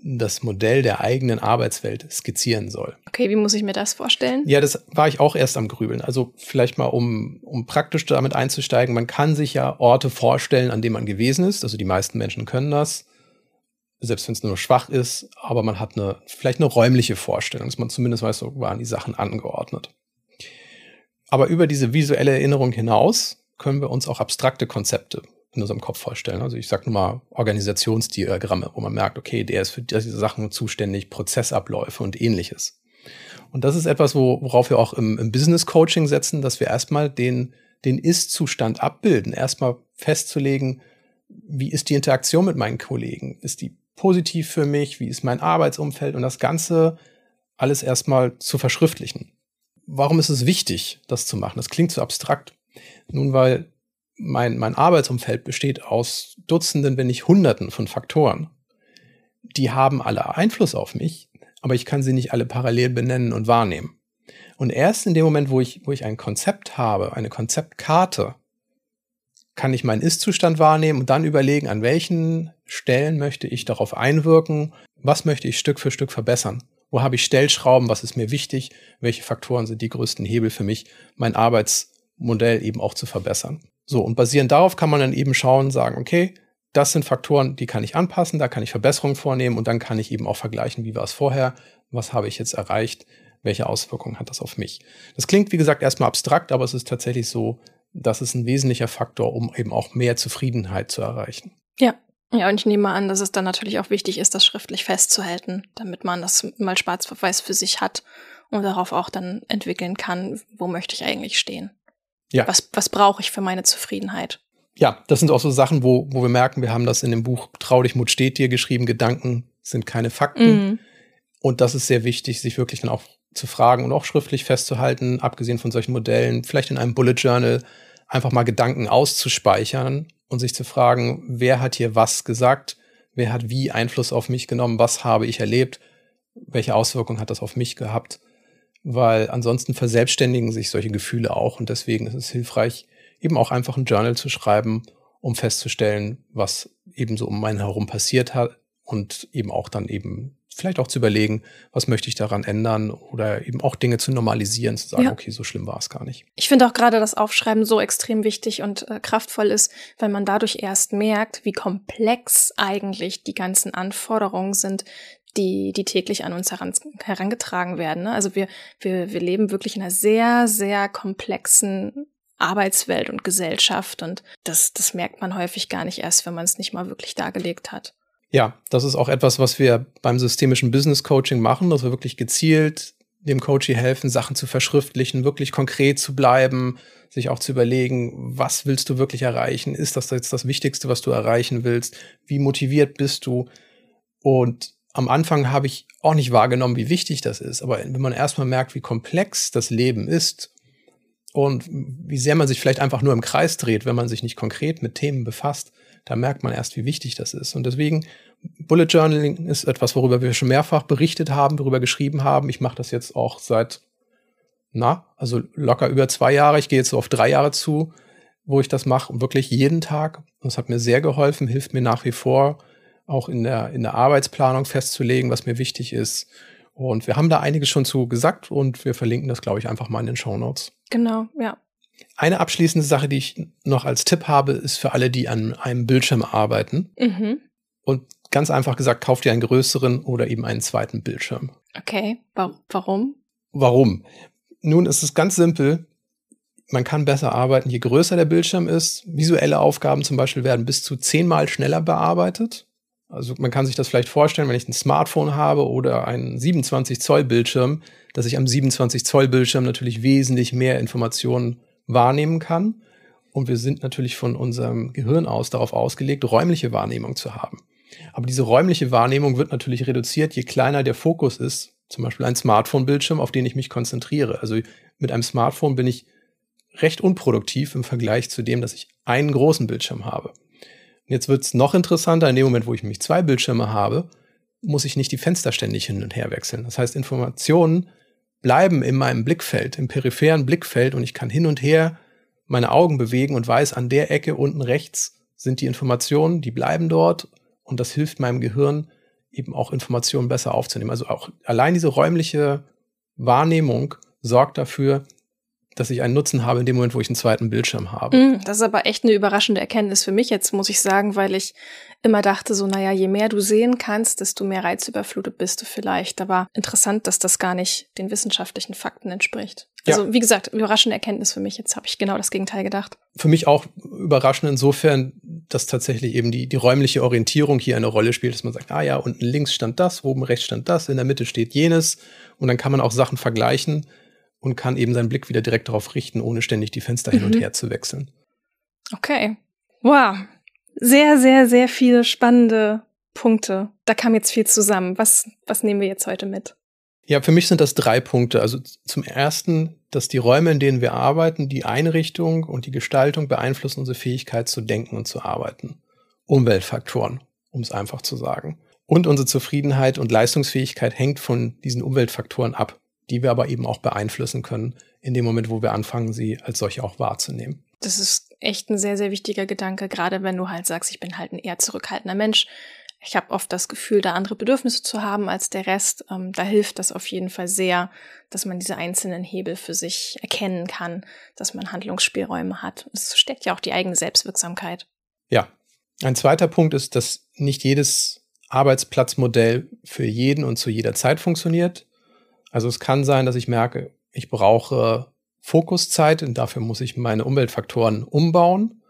das Modell der eigenen Arbeitswelt skizzieren soll. Okay, wie muss ich mir das vorstellen? Ja, das war ich auch erst am Grübeln. Also vielleicht mal, um, um praktisch damit einzusteigen, man kann sich ja Orte vorstellen, an denen man gewesen ist. Also die meisten Menschen können das selbst wenn es nur schwach ist, aber man hat eine, vielleicht eine räumliche Vorstellung, dass man zumindest weiß, so waren die Sachen angeordnet. Aber über diese visuelle Erinnerung hinaus können wir uns auch abstrakte Konzepte in unserem Kopf vorstellen. Also ich sage nur mal Organisationsdiagramme, wo man merkt, okay, der ist für diese Sachen zuständig, Prozessabläufe und ähnliches. Und das ist etwas, wo, worauf wir auch im, im Business Coaching setzen, dass wir erstmal den, den Ist-Zustand abbilden, erstmal festzulegen, wie ist die Interaktion mit meinen Kollegen? Ist die positiv für mich, wie ist mein Arbeitsumfeld und das Ganze alles erstmal zu verschriftlichen. Warum ist es wichtig, das zu machen? Das klingt zu abstrakt. Nun, weil mein, mein Arbeitsumfeld besteht aus Dutzenden, wenn nicht Hunderten von Faktoren. Die haben alle Einfluss auf mich, aber ich kann sie nicht alle parallel benennen und wahrnehmen. Und erst in dem Moment, wo ich, wo ich ein Konzept habe, eine Konzeptkarte, kann ich meinen Ist-Zustand wahrnehmen und dann überlegen, an welchen Stellen möchte ich darauf einwirken, was möchte ich Stück für Stück verbessern. Wo habe ich Stellschrauben, was ist mir wichtig, welche Faktoren sind die größten Hebel für mich, mein Arbeitsmodell eben auch zu verbessern. So, und basierend darauf kann man dann eben schauen, sagen, okay, das sind Faktoren, die kann ich anpassen, da kann ich Verbesserungen vornehmen und dann kann ich eben auch vergleichen, wie war es vorher, was habe ich jetzt erreicht, welche Auswirkungen hat das auf mich. Das klingt, wie gesagt, erstmal abstrakt, aber es ist tatsächlich so, dass es ein wesentlicher Faktor, um eben auch mehr Zufriedenheit zu erreichen. Ja. Ja, und ich nehme an, dass es dann natürlich auch wichtig ist, das schriftlich festzuhalten, damit man das mal schwarz auf weiß für sich hat und darauf auch dann entwickeln kann, wo möchte ich eigentlich stehen. Ja. Was, was brauche ich für meine Zufriedenheit? Ja, das sind auch so Sachen, wo, wo wir merken, wir haben das in dem Buch Trau dich, Mut steht dir geschrieben, Gedanken sind keine Fakten. Mhm. Und das ist sehr wichtig, sich wirklich dann auch zu fragen und auch schriftlich festzuhalten, abgesehen von solchen Modellen, vielleicht in einem Bullet Journal einfach mal Gedanken auszuspeichern und sich zu fragen, wer hat hier was gesagt, wer hat wie Einfluss auf mich genommen, was habe ich erlebt, welche Auswirkungen hat das auf mich gehabt, weil ansonsten verselbstständigen sich solche Gefühle auch und deswegen ist es hilfreich, eben auch einfach ein Journal zu schreiben, um festzustellen, was eben so um einen herum passiert hat und eben auch dann eben vielleicht auch zu überlegen, was möchte ich daran ändern oder eben auch Dinge zu normalisieren, zu sagen, ja. okay, so schlimm war es gar nicht. Ich finde auch gerade das Aufschreiben so extrem wichtig und äh, kraftvoll ist, weil man dadurch erst merkt, wie komplex eigentlich die ganzen Anforderungen sind, die, die täglich an uns heran, herangetragen werden. Ne? Also wir, wir, wir leben wirklich in einer sehr, sehr komplexen Arbeitswelt und Gesellschaft und das, das merkt man häufig gar nicht erst, wenn man es nicht mal wirklich dargelegt hat. Ja, das ist auch etwas, was wir beim systemischen Business Coaching machen, dass wir wirklich gezielt dem Coachie helfen, Sachen zu verschriftlichen, wirklich konkret zu bleiben, sich auch zu überlegen, was willst du wirklich erreichen? Ist das jetzt das Wichtigste, was du erreichen willst? Wie motiviert bist du? Und am Anfang habe ich auch nicht wahrgenommen, wie wichtig das ist. Aber wenn man erstmal merkt, wie komplex das Leben ist und wie sehr man sich vielleicht einfach nur im Kreis dreht, wenn man sich nicht konkret mit Themen befasst, da merkt man erst, wie wichtig das ist. Und deswegen, Bullet Journaling ist etwas, worüber wir schon mehrfach berichtet haben, worüber geschrieben haben. Ich mache das jetzt auch seit, na, also locker über zwei Jahre. Ich gehe jetzt so auf drei Jahre zu, wo ich das mache, wirklich jeden Tag. Und es hat mir sehr geholfen, hilft mir nach wie vor, auch in der, in der Arbeitsplanung festzulegen, was mir wichtig ist. Und wir haben da einiges schon zu gesagt und wir verlinken das, glaube ich, einfach mal in den Show Notes. Genau, ja. Eine abschließende Sache, die ich noch als Tipp habe, ist für alle, die an einem Bildschirm arbeiten. Mhm. Und ganz einfach gesagt, kauft ihr einen größeren oder eben einen zweiten Bildschirm. Okay, warum? Warum? Nun ist es ganz simpel. Man kann besser arbeiten, je größer der Bildschirm ist. Visuelle Aufgaben zum Beispiel werden bis zu zehnmal schneller bearbeitet. Also man kann sich das vielleicht vorstellen, wenn ich ein Smartphone habe oder einen 27 Zoll Bildschirm, dass ich am 27 Zoll Bildschirm natürlich wesentlich mehr Informationen wahrnehmen kann. Und wir sind natürlich von unserem Gehirn aus darauf ausgelegt, räumliche Wahrnehmung zu haben. Aber diese räumliche Wahrnehmung wird natürlich reduziert, je kleiner der Fokus ist. Zum Beispiel ein Smartphone-Bildschirm, auf den ich mich konzentriere. Also mit einem Smartphone bin ich recht unproduktiv im Vergleich zu dem, dass ich einen großen Bildschirm habe. Und jetzt wird es noch interessanter, in dem Moment, wo ich nämlich zwei Bildschirme habe, muss ich nicht die Fenster ständig hin und her wechseln. Das heißt, Informationen bleiben in meinem Blickfeld, im peripheren Blickfeld und ich kann hin und her meine Augen bewegen und weiß, an der Ecke unten rechts sind die Informationen, die bleiben dort und das hilft meinem Gehirn eben auch Informationen besser aufzunehmen. Also auch allein diese räumliche Wahrnehmung sorgt dafür, dass ich einen Nutzen habe in dem Moment, wo ich einen zweiten Bildschirm habe. Mm, das ist aber echt eine überraschende Erkenntnis für mich jetzt, muss ich sagen, weil ich immer dachte so, naja, je mehr du sehen kannst, desto mehr reizüberflutet bist du vielleicht. Aber interessant, dass das gar nicht den wissenschaftlichen Fakten entspricht. Also ja. wie gesagt, überraschende Erkenntnis für mich. Jetzt habe ich genau das Gegenteil gedacht. Für mich auch überraschend insofern, dass tatsächlich eben die, die räumliche Orientierung hier eine Rolle spielt, dass man sagt, ah ja, unten links stand das, oben rechts stand das, in der Mitte steht jenes. Und dann kann man auch Sachen vergleichen und kann eben seinen Blick wieder direkt darauf richten, ohne ständig die Fenster mhm. hin und mhm. her zu wechseln. Okay. Wow. Sehr, sehr, sehr viele spannende Punkte. Da kam jetzt viel zusammen. Was, was nehmen wir jetzt heute mit? Ja, für mich sind das drei Punkte. Also zum ersten, dass die Räume, in denen wir arbeiten, die Einrichtung und die Gestaltung beeinflussen unsere Fähigkeit zu denken und zu arbeiten. Umweltfaktoren, um es einfach zu sagen. Und unsere Zufriedenheit und Leistungsfähigkeit hängt von diesen Umweltfaktoren ab, die wir aber eben auch beeinflussen können, in dem Moment, wo wir anfangen, sie als solche auch wahrzunehmen. Das ist echt ein sehr, sehr wichtiger Gedanke, gerade wenn du halt sagst, ich bin halt ein eher zurückhaltender Mensch. Ich habe oft das Gefühl, da andere Bedürfnisse zu haben als der Rest. Ähm, da hilft das auf jeden Fall sehr, dass man diese einzelnen Hebel für sich erkennen kann, dass man Handlungsspielräume hat. Es steckt ja auch die eigene Selbstwirksamkeit. Ja. Ein zweiter Punkt ist, dass nicht jedes Arbeitsplatzmodell für jeden und zu jeder Zeit funktioniert. Also es kann sein, dass ich merke, ich brauche Fokuszeit und dafür muss ich meine Umweltfaktoren umbauen.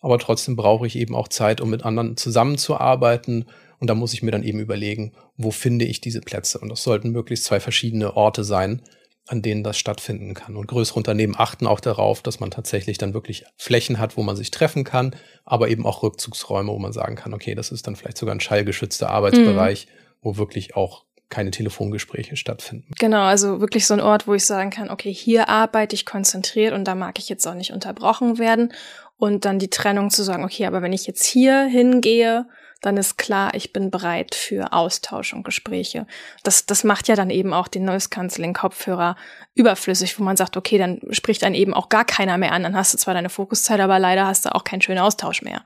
Aber trotzdem brauche ich eben auch Zeit, um mit anderen zusammenzuarbeiten. Und da muss ich mir dann eben überlegen, wo finde ich diese Plätze? Und das sollten möglichst zwei verschiedene Orte sein, an denen das stattfinden kann. Und größere Unternehmen achten auch darauf, dass man tatsächlich dann wirklich Flächen hat, wo man sich treffen kann, aber eben auch Rückzugsräume, wo man sagen kann, okay, das ist dann vielleicht sogar ein schallgeschützter Arbeitsbereich, mhm. wo wirklich auch keine Telefongespräche stattfinden. Genau, also wirklich so ein Ort, wo ich sagen kann, okay, hier arbeite ich konzentriert und da mag ich jetzt auch nicht unterbrochen werden. Und dann die Trennung zu sagen, okay, aber wenn ich jetzt hier hingehe dann ist klar, ich bin bereit für Austausch und Gespräche. Das, das macht ja dann eben auch den Noise Cancelling Kopfhörer überflüssig, wo man sagt, okay, dann spricht dann eben auch gar keiner mehr an. Dann hast du zwar deine Fokuszeit, aber leider hast du auch keinen schönen Austausch mehr.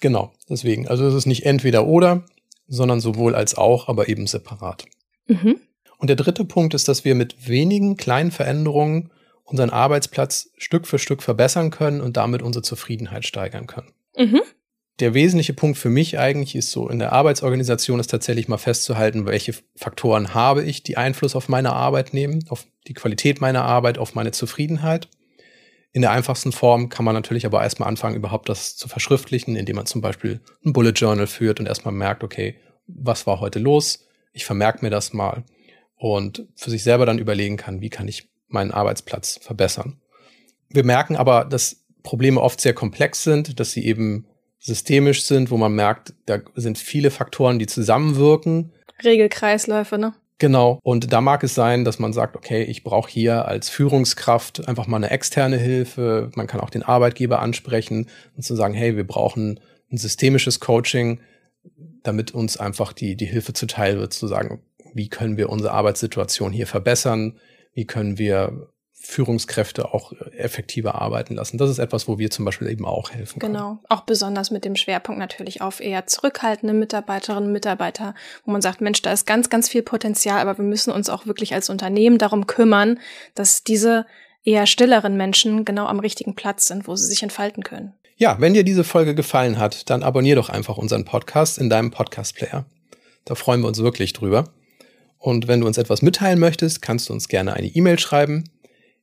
Genau, deswegen. Also es ist nicht entweder oder, sondern sowohl als auch, aber eben separat. Mhm. Und der dritte Punkt ist, dass wir mit wenigen kleinen Veränderungen unseren Arbeitsplatz Stück für Stück verbessern können und damit unsere Zufriedenheit steigern können. Mhm der wesentliche Punkt für mich eigentlich ist so in der Arbeitsorganisation ist tatsächlich mal festzuhalten, welche Faktoren habe ich, die Einfluss auf meine Arbeit nehmen, auf die Qualität meiner Arbeit, auf meine Zufriedenheit. In der einfachsten Form kann man natürlich aber erstmal anfangen, überhaupt das zu verschriftlichen, indem man zum Beispiel ein Bullet Journal führt und erstmal merkt, okay, was war heute los? Ich vermerke mir das mal und für sich selber dann überlegen kann, wie kann ich meinen Arbeitsplatz verbessern. Wir merken aber, dass Probleme oft sehr komplex sind, dass sie eben systemisch sind, wo man merkt, da sind viele Faktoren, die zusammenwirken. Regelkreisläufe, ne? Genau. Und da mag es sein, dass man sagt, okay, ich brauche hier als Führungskraft einfach mal eine externe Hilfe. Man kann auch den Arbeitgeber ansprechen und zu sagen, hey, wir brauchen ein systemisches Coaching, damit uns einfach die, die Hilfe zuteil wird, zu sagen, wie können wir unsere Arbeitssituation hier verbessern? Wie können wir Führungskräfte auch effektiver arbeiten lassen. Das ist etwas, wo wir zum Beispiel eben auch helfen können. Genau, auch besonders mit dem Schwerpunkt natürlich auf eher zurückhaltende Mitarbeiterinnen und Mitarbeiter, wo man sagt, Mensch, da ist ganz, ganz viel Potenzial, aber wir müssen uns auch wirklich als Unternehmen darum kümmern, dass diese eher stilleren Menschen genau am richtigen Platz sind, wo sie sich entfalten können. Ja, wenn dir diese Folge gefallen hat, dann abonnier doch einfach unseren Podcast in deinem Podcast-Player. Da freuen wir uns wirklich drüber. Und wenn du uns etwas mitteilen möchtest, kannst du uns gerne eine E-Mail schreiben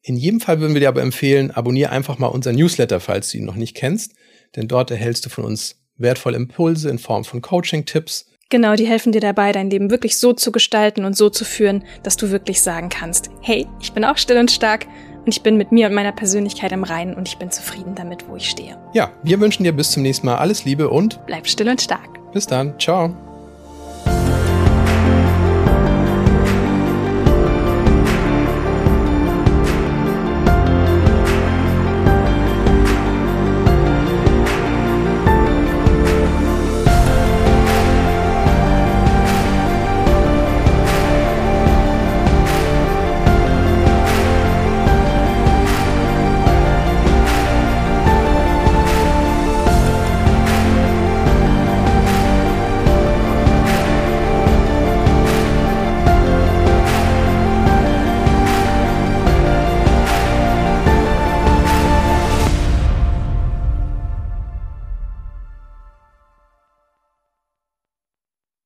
in jedem Fall würden wir dir aber empfehlen, abonniere einfach mal unseren Newsletter, falls du ihn noch nicht kennst, denn dort erhältst du von uns wertvolle Impulse in Form von Coaching-Tipps. Genau, die helfen dir dabei, dein Leben wirklich so zu gestalten und so zu führen, dass du wirklich sagen kannst, hey, ich bin auch still und stark und ich bin mit mir und meiner Persönlichkeit im Reinen und ich bin zufrieden damit, wo ich stehe. Ja, wir wünschen dir bis zum nächsten Mal alles Liebe und bleib still und stark. Bis dann, ciao.